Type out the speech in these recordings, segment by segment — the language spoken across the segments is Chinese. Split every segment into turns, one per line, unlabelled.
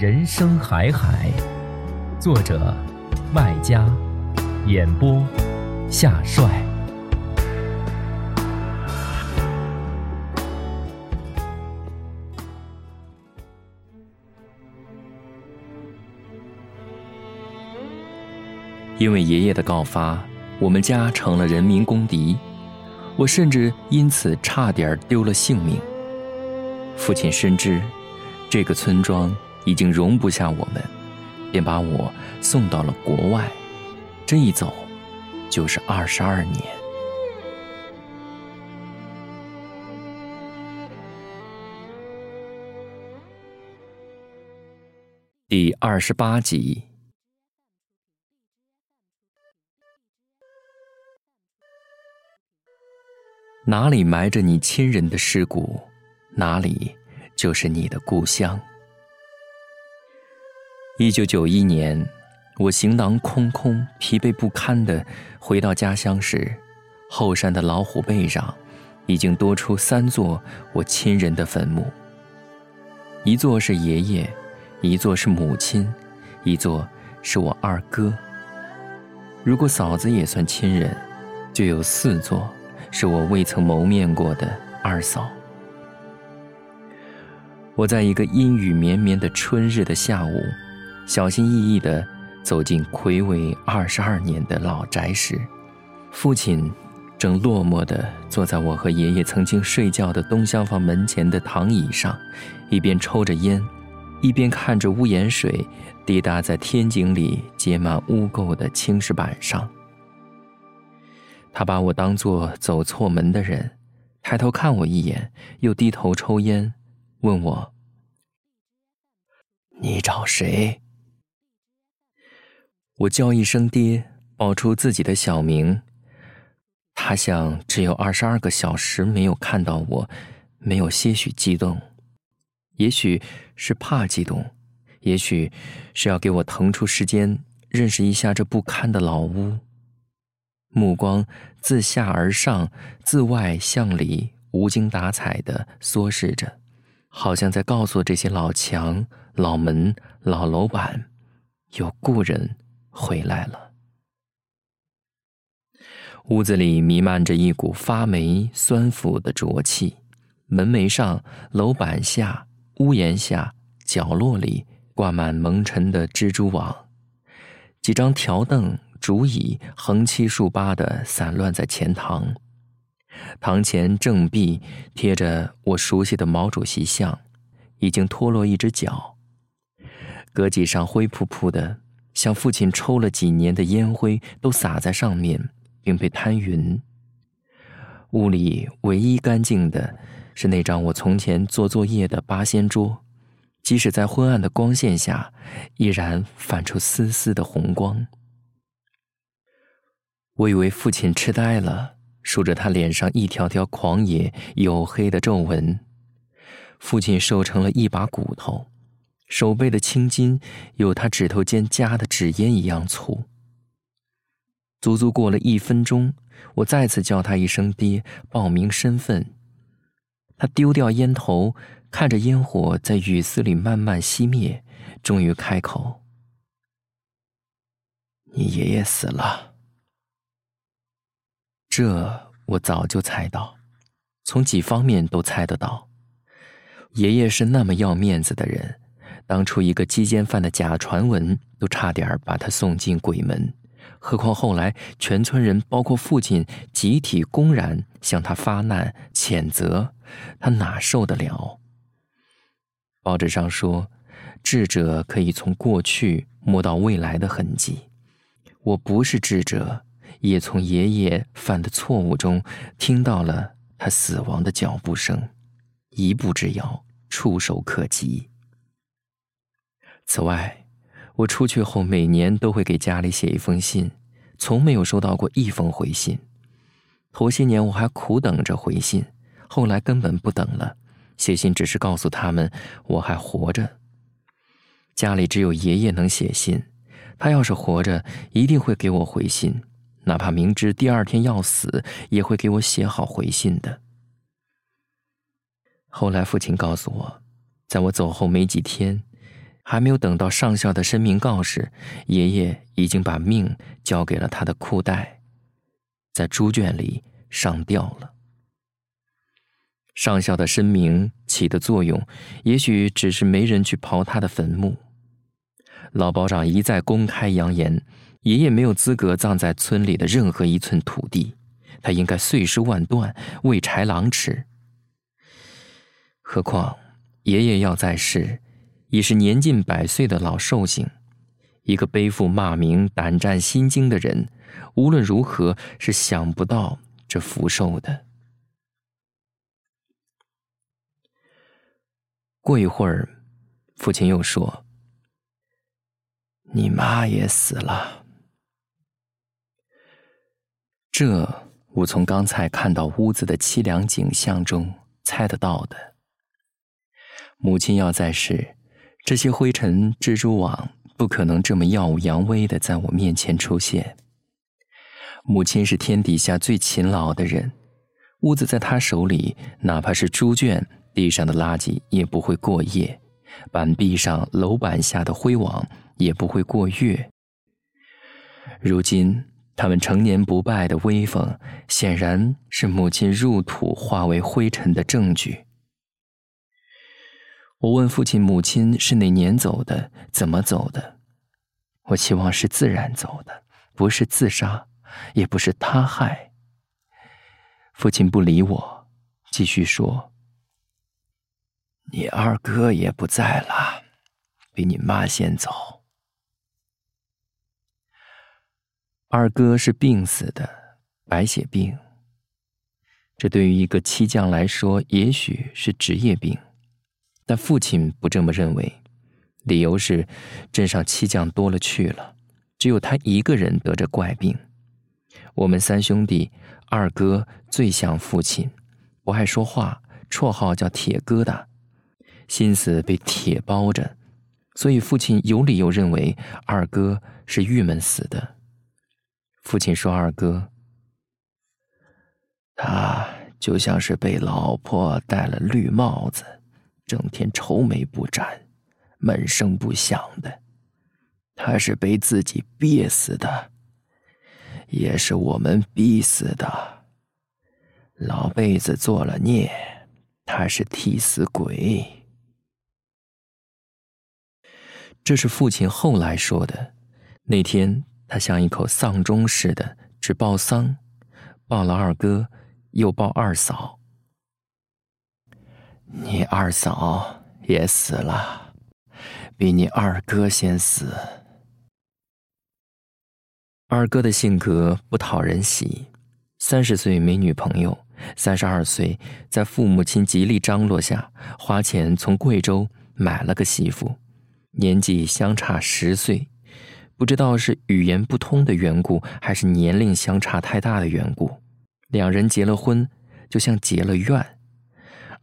人生海海，作者麦家，演播夏帅。
因为爷爷的告发，我们家成了人民公敌，我甚至因此差点丢了性命。父亲深知这个村庄。已经容不下我们，便把我送到了国外。这一走，就是二十二年。第二十八集，哪里埋着你亲人的尸骨，哪里就是你的故乡。一九九一年，我行囊空空、疲惫不堪的回到家乡时，后山的老虎背上已经多出三座我亲人的坟墓。一座是爷爷，一座是母亲，一座是我二哥。如果嫂子也算亲人，就有四座是我未曾谋面过的二嫂。我在一个阴雨绵绵的春日的下午。小心翼翼地走进魁违二十二年的老宅时，父亲正落寞地坐在我和爷爷曾经睡觉的东厢房门前的躺椅上，一边抽着烟，一边看着屋檐水滴答在天井里结满污垢的青石板上。他把我当作走错门的人，抬头看我一眼，又低头抽烟，问我：“你找谁？”我叫一声“爹”，报出自己的小名。他像只有二十二个小时没有看到我，没有些许激动，也许是怕激动，也许是要给我腾出时间认识一下这不堪的老屋。目光自下而上，自外向里，无精打采的缩视着，好像在告诉这些老墙、老门、老楼板，有故人。回来了。屋子里弥漫着一股发霉、酸腐的浊气，门楣上、楼板下、屋檐下、角落里挂满蒙尘的蜘蛛网，几张条凳、竹椅横七竖八的散乱在前堂，堂前正壁贴着我熟悉的毛主席像，已经脱落一只脚，搁几上灰扑扑的。像父亲抽了几年的烟灰都洒在上面，并被摊匀。屋里唯一干净的，是那张我从前做作业的八仙桌，即使在昏暗的光线下，依然泛出丝丝的红光。我以为父亲痴呆了，数着他脸上一条条狂野黝黑的皱纹。父亲瘦成了一把骨头。手背的青筋有他指头间夹的纸烟一样粗。足足过了一分钟，我再次叫他一声“爹”，报明身份。他丢掉烟头，看着烟火在雨丝里慢慢熄灭，终于开口：“你爷爷死了。”这我早就猜到，从几方面都猜得到。爷爷是那么要面子的人。当初一个鸡奸犯的假传闻，都差点把他送进鬼门，何况后来全村人，包括父亲，集体公然向他发难谴责，他哪受得了？报纸上说，智者可以从过去摸到未来的痕迹。我不是智者，也从爷爷犯的错误中听到了他死亡的脚步声，一步之遥，触手可及。此外，我出去后每年都会给家里写一封信，从没有收到过一封回信。头些年我还苦等着回信，后来根本不等了，写信只是告诉他们我还活着。家里只有爷爷能写信，他要是活着，一定会给我回信，哪怕明知第二天要死，也会给我写好回信的。后来父亲告诉我，在我走后没几天。还没有等到上校的声明告示，爷爷已经把命交给了他的裤带，在猪圈里上吊了。上校的声明起的作用，也许只是没人去刨他的坟墓。老保长一再公开扬言，爷爷没有资格葬在村里的任何一寸土地，他应该碎尸万段，喂豺狼吃。何况爷爷要在世。已是年近百岁的老寿星，一个背负骂名、胆战心惊的人，无论如何是想不到这福寿的。过一会儿，父亲又说：“你妈也死了。”这我从刚才看到屋子的凄凉景象中猜得到的。母亲要在世。这些灰尘蜘蛛网不可能这么耀武扬威的在我面前出现。母亲是天底下最勤劳的人，屋子在她手里，哪怕是猪圈地上的垃圾也不会过夜，板壁上、楼板下的灰网也不会过月。如今，他们成年不败的威风，显然是母亲入土化为灰尘的证据。我问父亲：“母亲是哪年走的？怎么走的？”我希望是自然走的，不是自杀，也不是他害。父亲不理我，继续说：“你二哥也不在了，比你妈先走。二哥是病死的，白血病。这对于一个漆匠来说，也许是职业病。”但父亲不这么认为，理由是镇上漆匠多了去了，只有他一个人得着怪病。我们三兄弟，二哥最像父亲，不爱说话，绰号叫铁疙瘩，心思被铁包着，所以父亲有理由认为二哥是郁闷死的。父亲说：“二哥，他就像是被老婆戴了绿帽子。”整天愁眉不展，闷声不响的，他是被自己憋死的，也是我们逼死的。老辈子做了孽，他是替死鬼。这是父亲后来说的。那天他像一口丧钟似的，只报丧，报了二哥，又报二嫂。你二嫂也死了，比你二哥先死。二哥的性格不讨人喜，三十岁没女朋友，三十二岁在父母亲极力张罗下，花钱从贵州买了个媳妇，年纪相差十岁，不知道是语言不通的缘故，还是年龄相差太大的缘故，两人结了婚，就像结了怨。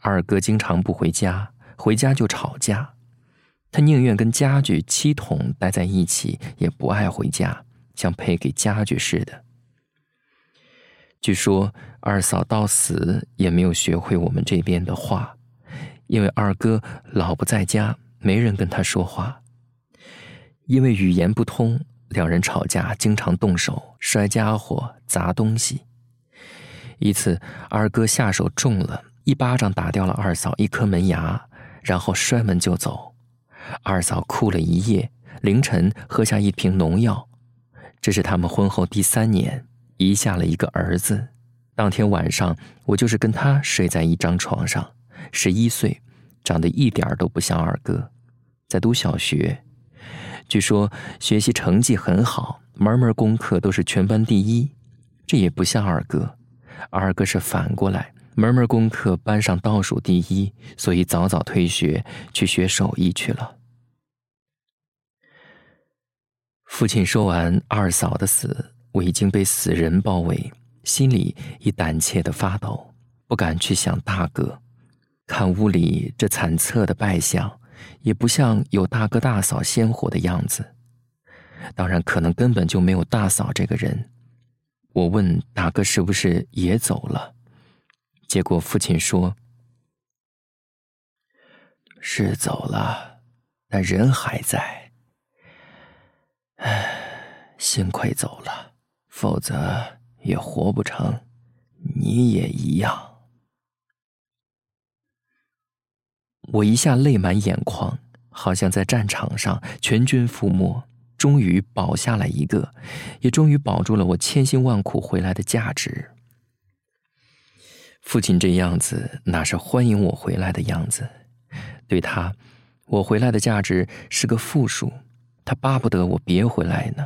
二哥经常不回家，回家就吵架。他宁愿跟家具、七桶待在一起，也不爱回家，像配给家具似的。据说二嫂到死也没有学会我们这边的话，因为二哥老不在家，没人跟他说话。因为语言不通，两人吵架经常动手，摔家伙、砸东西。一次，二哥下手重了。一巴掌打掉了二嫂一颗门牙，然后摔门就走。二嫂哭了一夜，凌晨喝下一瓶农药。这是他们婚后第三年，遗下了一个儿子。当天晚上，我就是跟他睡在一张床上。十一岁，长得一点都不像二哥，在读小学，据说学习成绩很好，门门功课都是全班第一。这也不像二哥，二哥是反过来。门门功课班上倒数第一，所以早早退学去学手艺去了。父亲说完二嫂的死，我已经被死人包围，心里已胆怯的发抖，不敢去想大哥。看屋里这惨测的败相，也不像有大哥大嫂鲜活的样子。当然，可能根本就没有大嫂这个人。我问大哥是不是也走了？结果父亲说：“是走了，但人还在。唉，幸亏走了，否则也活不成。你也一样。”我一下泪满眼眶，好像在战场上全军覆没，终于保下来一个，也终于保住了我千辛万苦回来的价值。父亲这样子，哪是欢迎我回来的样子？对他，我回来的价值是个负数。他巴不得我别回来呢。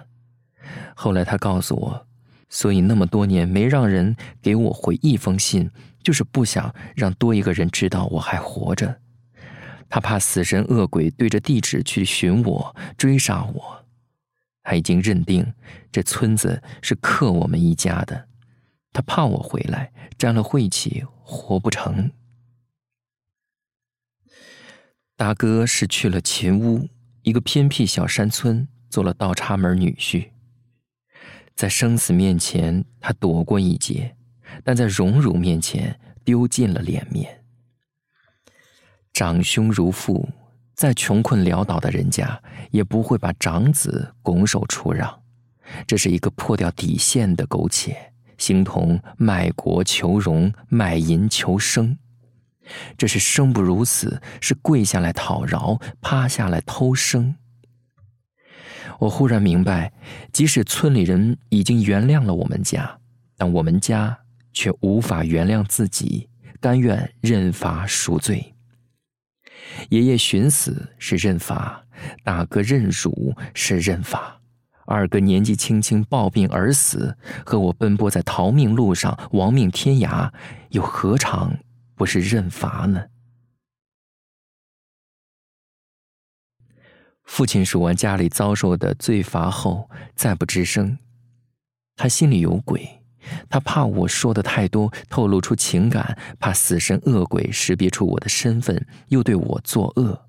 后来他告诉我，所以那么多年没让人给我回一封信，就是不想让多一个人知道我还活着。他怕死神恶鬼对着地址去寻我、追杀我。他已经认定这村子是克我们一家的。他怕我回来沾了晦气，活不成。大哥是去了秦屋，一个偏僻小山村，做了倒插门女婿。在生死面前，他躲过一劫，但在荣辱面前，丢尽了脸面。长兄如父，再穷困潦倒的人家，也不会把长子拱手出让。这是一个破掉底线的苟且。形同卖国求荣、卖淫求生，这是生不如死，是跪下来讨饶、趴下来偷生。我忽然明白，即使村里人已经原谅了我们家，但我们家却无法原谅自己，甘愿认罚赎罪。爷爷寻死是认罚，大哥认辱是认罚。二哥年纪轻轻暴病而死，和我奔波在逃命路上亡命天涯，又何尝不是认罚呢？父亲数完家里遭受的罪罚后，再不吱声。他心里有鬼，他怕我说的太多，透露出情感，怕死神恶鬼识别出我的身份，又对我作恶。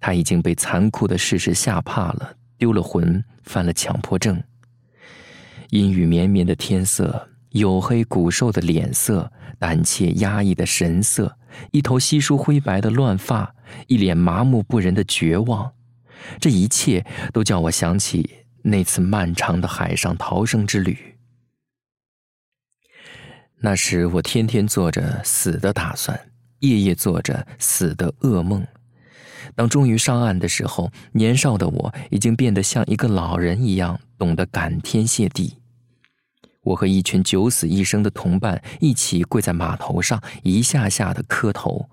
他已经被残酷的事实吓怕了。丢了魂，犯了强迫症。阴雨绵绵的天色，黝黑骨瘦的脸色，胆怯压抑的神色，一头稀疏灰白的乱发，一脸麻木不仁的绝望，这一切都叫我想起那次漫长的海上逃生之旅。那时我天天做着死的打算，夜夜做着死的噩梦。当终于上岸的时候，年少的我已经变得像一个老人一样，懂得感天谢地。我和一群九死一生的同伴一起跪在码头上，一下下的磕头，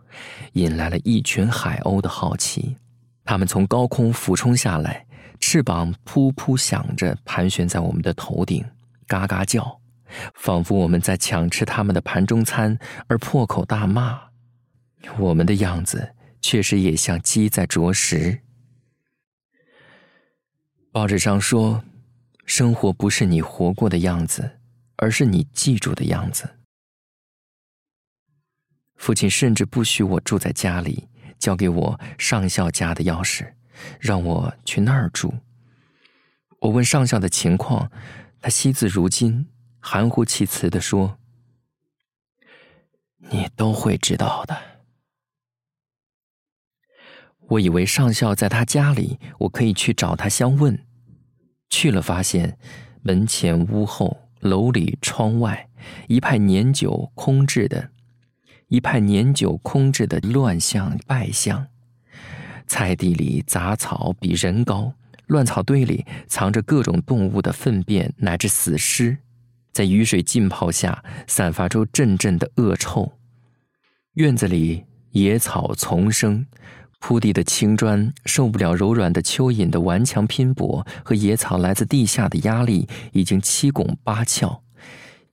引来了一群海鸥的好奇。它们从高空俯冲下来，翅膀噗噗响着盘旋在我们的头顶，嘎嘎叫，仿佛我们在抢吃它们的盘中餐，而破口大骂我们的样子。确实也像鸡在啄食。报纸上说，生活不是你活过的样子，而是你记住的样子。父亲甚至不许我住在家里，交给我上校家的钥匙，让我去那儿住。我问上校的情况，他惜字如金，含糊其辞的说：“你都会知道的。”我以为上校在他家里，我可以去找他相问。去了，发现门前屋后、楼里窗外，一派年久空置的，一派年久空置的乱象败象。菜地里杂草比人高，乱草堆里藏着各种动物的粪便乃至死尸，在雨水浸泡下散发出阵阵的恶臭。院子里野草丛生，铺地的青砖受不了柔软的蚯蚓的顽强拼搏和野草来自地下的压力，已经七拱八翘。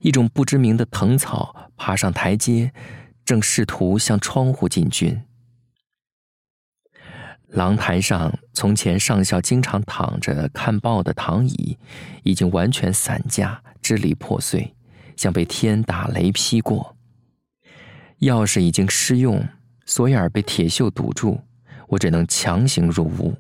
一种不知名的藤草爬上台阶，正试图向窗户进军。廊台上，从前上校经常躺着看报的躺椅，已经完全散架，支离破碎，像被天打雷劈过。钥匙已经失用，锁眼被铁锈堵住，我只能强行入屋。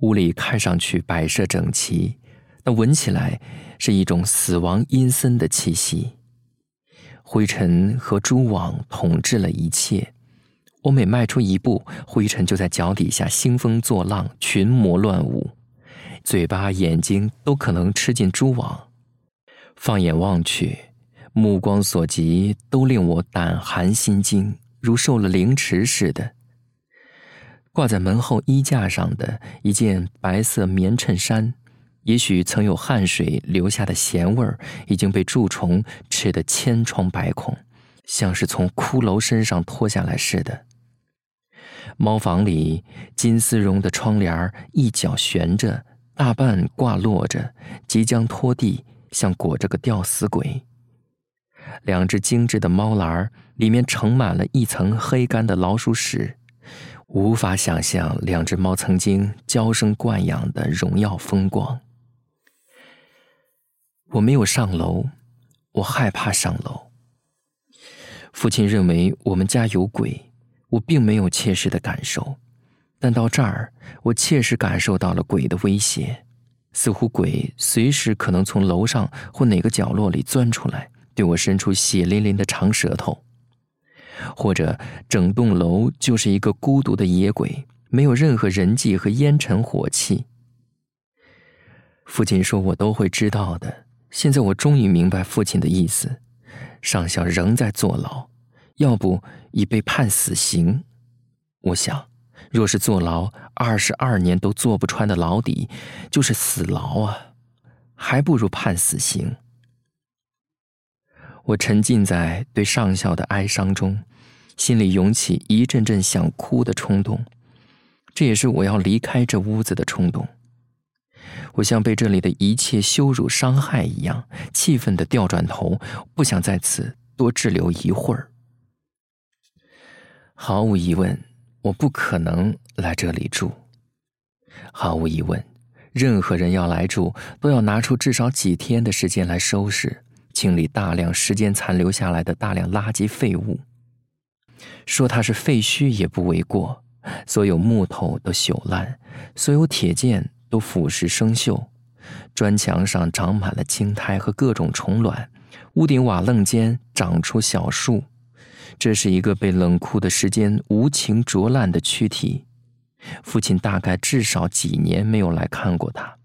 屋里看上去摆设整齐，但闻起来是一种死亡阴森的气息。灰尘和蛛网统治了一切。我每迈出一步，灰尘就在脚底下兴风作浪，群魔乱舞，嘴巴、眼睛都可能吃进蛛网。放眼望去，目光所及都令我胆寒心惊，如受了凌迟似的。挂在门后衣架上的一件白色棉衬衫，也许曾有汗水留下的咸味儿，已经被蛀虫吃得千疮百孔，像是从骷髅身上脱下来似的。猫房里金丝绒的窗帘一角悬着，大半挂落着，即将拖地，像裹着个吊死鬼。两只精致的猫篮里面盛满了一层黑干的老鼠屎，无法想象两只猫曾经娇生惯养的荣耀风光。我没有上楼，我害怕上楼。父亲认为我们家有鬼。我并没有切实的感受，但到这儿，我切实感受到了鬼的威胁，似乎鬼随时可能从楼上或哪个角落里钻出来，对我伸出血淋淋的长舌头，或者整栋楼就是一个孤独的野鬼，没有任何人迹和烟尘火气。父亲说我都会知道的。现在我终于明白父亲的意思，上校仍在坐牢。要不已被判死刑，我想，若是坐牢二十二年都坐不穿的牢底，就是死牢啊，还不如判死刑。我沉浸在对上校的哀伤中，心里涌起一阵阵想哭的冲动，这也是我要离开这屋子的冲动。我像被这里的一切羞辱伤害一样，气愤的调转头，不想在此多滞留一会儿。毫无疑问，我不可能来这里住。毫无疑问，任何人要来住，都要拿出至少几天的时间来收拾、清理大量时间残留下来的大量垃圾废物。说它是废墟也不为过。所有木头都朽烂，所有铁件都腐蚀生锈，砖墙上长满了青苔和各种虫卵，屋顶瓦楞间长出小树。这是一个被冷酷的时间无情灼烂的躯体。父亲大概至少几年没有来看过他，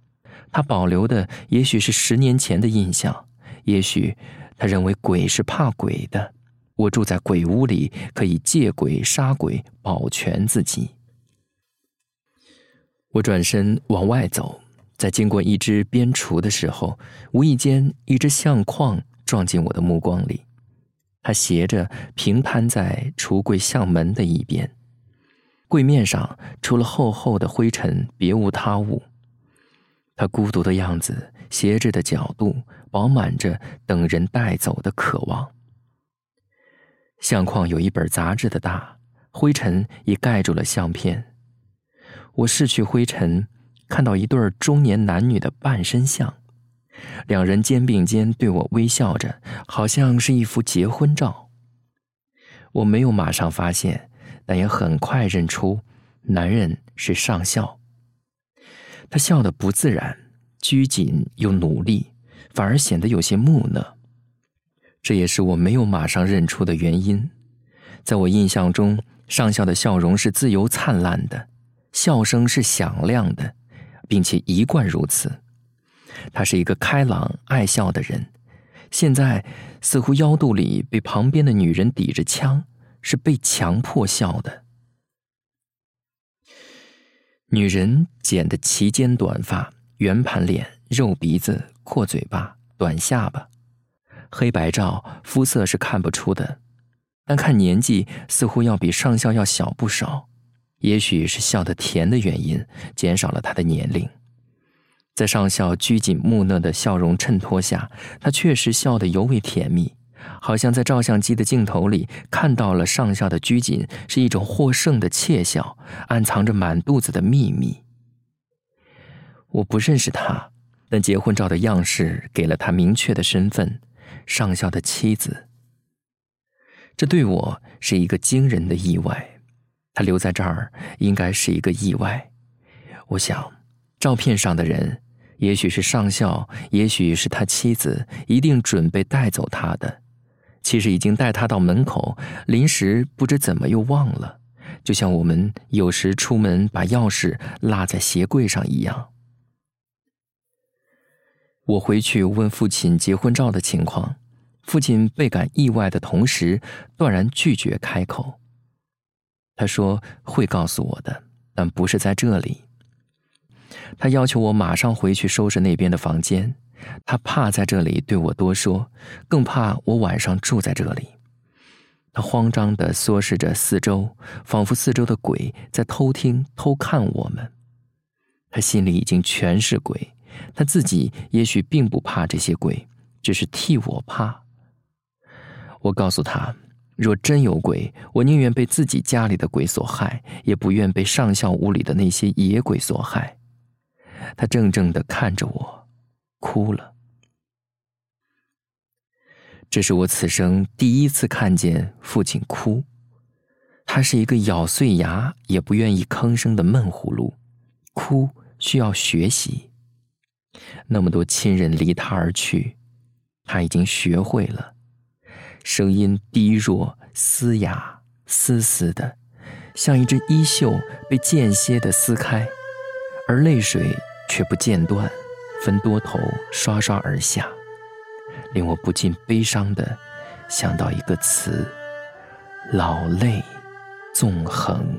他保留的也许是十年前的印象，也许他认为鬼是怕鬼的。我住在鬼屋里，可以借鬼杀鬼，保全自己。我转身往外走，在经过一只边橱的时候，无意间一只相框撞进我的目光里。他斜着平摊在橱柜相门的一边，柜面上除了厚厚的灰尘，别无他物。他孤独的样子，斜着的角度，饱满着等人带走的渴望。相框有一本杂志的大，灰尘已盖住了相片。我拭去灰尘，看到一对中年男女的半身像。两人肩并肩对我微笑着，好像是一幅结婚照。我没有马上发现，但也很快认出，男人是上校。他笑得不自然，拘谨又努力，反而显得有些木讷。这也是我没有马上认出的原因。在我印象中，上校的笑容是自由灿烂的，笑声是响亮的，并且一贯如此。他是一个开朗爱笑的人，现在似乎腰肚里被旁边的女人抵着枪，是被强迫笑的。女人剪的齐肩短发，圆盘脸，肉鼻子，阔嘴巴，短下巴，黑白照，肤色是看不出的，但看年纪似乎要比上校要小不少。也许是笑得甜的原因，减少了他的年龄。在上校拘谨木讷的笑容衬托下，他确实笑得尤为甜蜜，好像在照相机的镜头里看到了上校的拘谨是一种获胜的窃笑，暗藏着满肚子的秘密。我不认识他，但结婚照的样式给了他明确的身份——上校的妻子。这对我是一个惊人的意外。他留在这儿应该是一个意外，我想，照片上的人也许是上校，也许是他妻子，一定准备带走他的。其实已经带他到门口，临时不知怎么又忘了，就像我们有时出门把钥匙落在鞋柜上一样。我回去问父亲结婚照的情况，父亲倍感意外的同时，断然拒绝开口。他说会告诉我的，但不是在这里。他要求我马上回去收拾那边的房间，他怕在这里对我多说，更怕我晚上住在这里。他慌张地缩视着四周，仿佛四周的鬼在偷听、偷看我们。他心里已经全是鬼，他自己也许并不怕这些鬼，只是替我怕。我告诉他。若真有鬼，我宁愿被自己家里的鬼所害，也不愿被上校屋里的那些野鬼所害。他怔怔的看着我，哭了。这是我此生第一次看见父亲哭。他是一个咬碎牙也不愿意吭声的闷葫芦，哭需要学习。那么多亲人离他而去，他已经学会了。声音低弱、嘶哑、嘶嘶的，像一只衣袖被间歇的撕开，而泪水却不间断，分多头刷刷而下，令我不禁悲伤的想到一个词：老泪纵横。